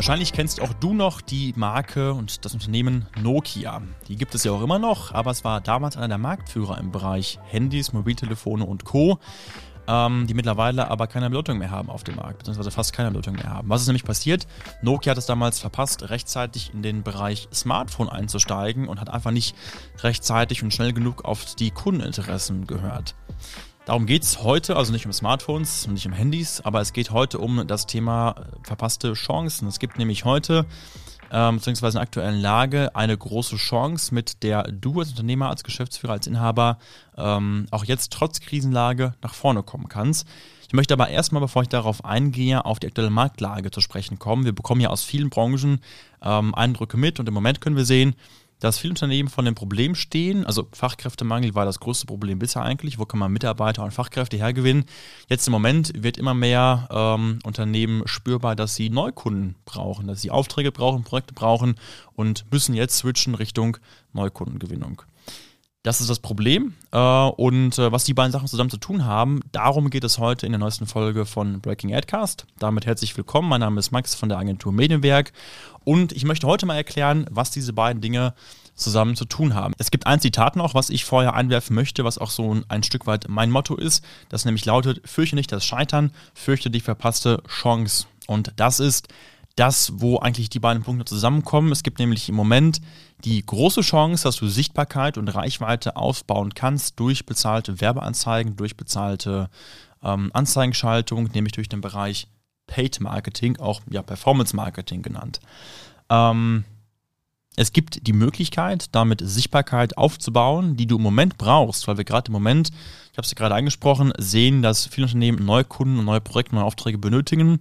Wahrscheinlich kennst auch du noch die Marke und das Unternehmen Nokia. Die gibt es ja auch immer noch, aber es war damals einer der Marktführer im Bereich Handys, Mobiltelefone und Co., ähm, die mittlerweile aber keine Bedeutung mehr haben auf dem Markt, beziehungsweise fast keine Bedeutung mehr haben. Was ist nämlich passiert? Nokia hat es damals verpasst, rechtzeitig in den Bereich Smartphone einzusteigen und hat einfach nicht rechtzeitig und schnell genug auf die Kundeninteressen gehört. Darum geht es heute, also nicht um Smartphones und nicht um Handys, aber es geht heute um das Thema äh, verpasste Chancen. Es gibt nämlich heute, ähm, beziehungsweise in der aktuellen Lage, eine große Chance, mit der du als Unternehmer, als Geschäftsführer, als Inhaber ähm, auch jetzt trotz Krisenlage nach vorne kommen kannst. Ich möchte aber erstmal, bevor ich darauf eingehe, auf die aktuelle Marktlage zu sprechen kommen. Wir bekommen ja aus vielen Branchen ähm, Eindrücke mit und im Moment können wir sehen, dass viele Unternehmen von dem Problem stehen. Also Fachkräftemangel war das größte Problem bisher eigentlich. Wo kann man Mitarbeiter und Fachkräfte hergewinnen? Jetzt im Moment wird immer mehr ähm, Unternehmen spürbar, dass sie Neukunden brauchen, dass sie Aufträge brauchen, Projekte brauchen und müssen jetzt switchen Richtung Neukundengewinnung. Das ist das Problem. Äh, und äh, was die beiden Sachen zusammen zu tun haben, darum geht es heute in der neuesten Folge von Breaking Adcast. Damit herzlich willkommen. Mein Name ist Max von der Agentur Medienwerk. Und ich möchte heute mal erklären, was diese beiden Dinge zusammen zu tun haben. Es gibt ein Zitat noch, was ich vorher einwerfen möchte, was auch so ein Stück weit mein Motto ist, das nämlich lautet, fürchte nicht das Scheitern, fürchte die verpasste Chance. Und das ist das, wo eigentlich die beiden Punkte zusammenkommen. Es gibt nämlich im Moment die große Chance, dass du Sichtbarkeit und Reichweite aufbauen kannst durch bezahlte Werbeanzeigen, durch bezahlte ähm, Anzeigenschaltung, nämlich durch den Bereich Paid Marketing, auch ja, Performance Marketing genannt. Ähm, es gibt die Möglichkeit, damit Sichtbarkeit aufzubauen, die du im Moment brauchst, weil wir gerade im Moment, ich habe es gerade angesprochen, sehen, dass viele Unternehmen neue Kunden und neue Projekte, neue Aufträge benötigen,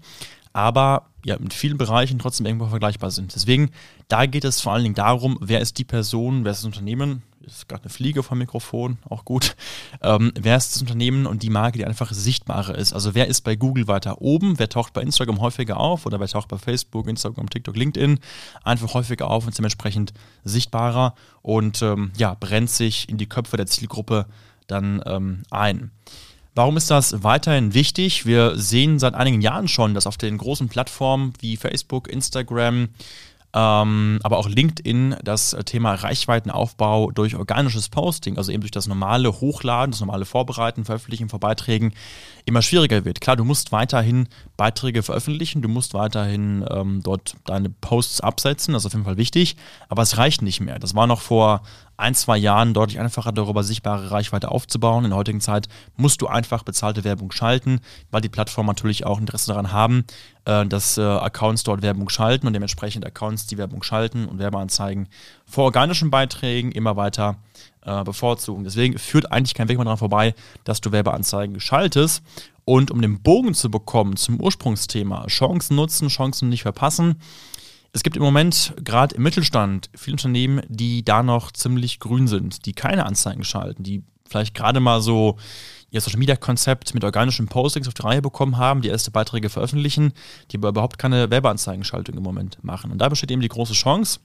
aber ja, in vielen Bereichen trotzdem irgendwo vergleichbar sind. Deswegen, da geht es vor allen Dingen darum, wer ist die Person, wer ist das Unternehmen, ist gerade eine Fliege vom Mikrofon, auch gut. Ähm, wer ist das Unternehmen und die Marke, die einfach sichtbarer ist? Also wer ist bei Google weiter oben? Wer taucht bei Instagram häufiger auf oder wer taucht bei Facebook, Instagram, TikTok, LinkedIn einfach häufiger auf und dementsprechend sichtbarer und ähm, ja, brennt sich in die Köpfe der Zielgruppe dann ähm, ein. Warum ist das weiterhin wichtig? Wir sehen seit einigen Jahren schon, dass auf den großen Plattformen wie Facebook, Instagram, ähm, aber auch LinkedIn das Thema Reichweitenaufbau durch organisches Posting, also eben durch das normale Hochladen, das normale Vorbereiten, Veröffentlichen von Beiträgen immer schwieriger wird. Klar, du musst weiterhin Beiträge veröffentlichen, du musst weiterhin ähm, dort deine Posts absetzen, das ist auf jeden Fall wichtig, aber es reicht nicht mehr. Das war noch vor ein, zwei Jahren deutlich einfacher, darüber sichtbare Reichweite aufzubauen. In der heutigen Zeit musst du einfach bezahlte Werbung schalten, weil die Plattformen natürlich auch Interesse daran haben, äh, dass äh, Accounts dort Werbung schalten und dementsprechend Accounts, die Werbung schalten und Werbeanzeigen vor organischen Beiträgen immer weiter äh, bevorzugen. Deswegen führt eigentlich kein Weg mehr daran vorbei, dass du Werbeanzeigen schaltest. Und um den Bogen zu bekommen zum Ursprungsthema, Chancen nutzen, Chancen nicht verpassen, es gibt im Moment gerade im Mittelstand viele Unternehmen, die da noch ziemlich grün sind, die keine Anzeigen schalten, die vielleicht gerade mal so ihr Social Media Konzept mit organischen Postings auf die Reihe bekommen haben, die erste Beiträge veröffentlichen, die aber überhaupt keine Werbeanzeigenschaltung im Moment machen. Und da besteht eben die große Chance,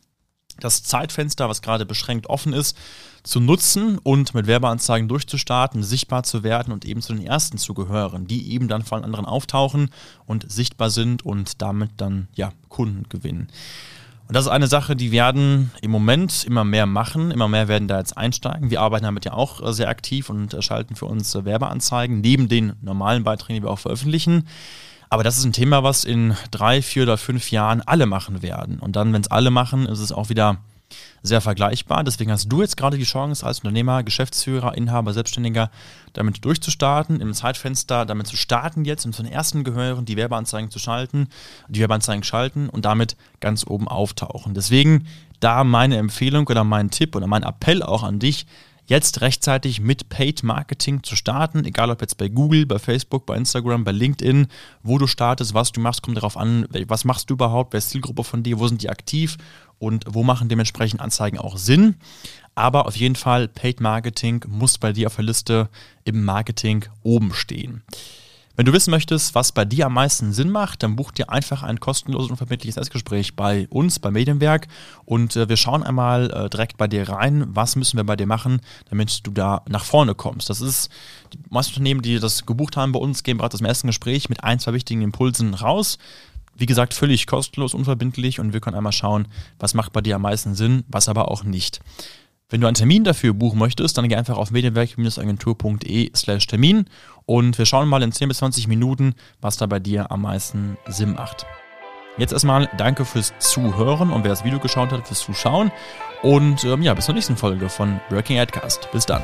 das Zeitfenster, was gerade beschränkt offen ist, zu nutzen und mit Werbeanzeigen durchzustarten, sichtbar zu werden und eben zu den ersten zu gehören, die eben dann von anderen auftauchen und sichtbar sind und damit dann ja Kunden gewinnen. Und das ist eine Sache, die werden im Moment immer mehr machen, immer mehr werden da jetzt einsteigen. Wir arbeiten damit ja auch sehr aktiv und schalten für uns Werbeanzeigen neben den normalen Beiträgen, die wir auch veröffentlichen. Aber das ist ein Thema, was in drei, vier oder fünf Jahren alle machen werden. Und dann, wenn es alle machen, ist es auch wieder sehr vergleichbar. Deswegen hast du jetzt gerade die Chance, als Unternehmer, Geschäftsführer, Inhaber, Selbstständiger damit durchzustarten, im Zeitfenster damit zu starten jetzt und zu den ersten gehören, die Werbeanzeigen zu schalten, die Werbeanzeigen schalten und damit ganz oben auftauchen. Deswegen da meine Empfehlung oder mein Tipp oder mein Appell auch an dich, jetzt rechtzeitig mit Paid Marketing zu starten, egal ob jetzt bei Google, bei Facebook, bei Instagram, bei LinkedIn, wo du startest, was du machst, kommt darauf an, was machst du überhaupt, wer ist Zielgruppe von dir, wo sind die aktiv und wo machen dementsprechend Anzeigen auch Sinn. Aber auf jeden Fall, Paid Marketing muss bei dir auf der Liste im Marketing oben stehen. Wenn du wissen möchtest, was bei dir am meisten Sinn macht, dann buch dir einfach ein kostenloses und verbindliches Erstgespräch bei uns, bei Medienwerk und äh, wir schauen einmal äh, direkt bei dir rein, was müssen wir bei dir machen, damit du da nach vorne kommst. Das ist, die meisten Unternehmen, die das gebucht haben bei uns, gehen bereits aus dem ersten Gespräch mit ein, zwei wichtigen Impulsen raus Wie gesagt, völlig kostenlos, unverbindlich und wir können einmal schauen, was macht bei dir am meisten Sinn, was aber auch nicht. Wenn du einen Termin dafür buchen möchtest, dann geh einfach auf medienwerk-agentur.de slash Termin und wir schauen mal in 10 bis 20 Minuten, was da bei dir am meisten Sinn macht. Jetzt erstmal danke fürs Zuhören und wer das Video geschaut hat, fürs Zuschauen. Und ähm, ja, bis zur nächsten Folge von Working Adcast. Bis dann.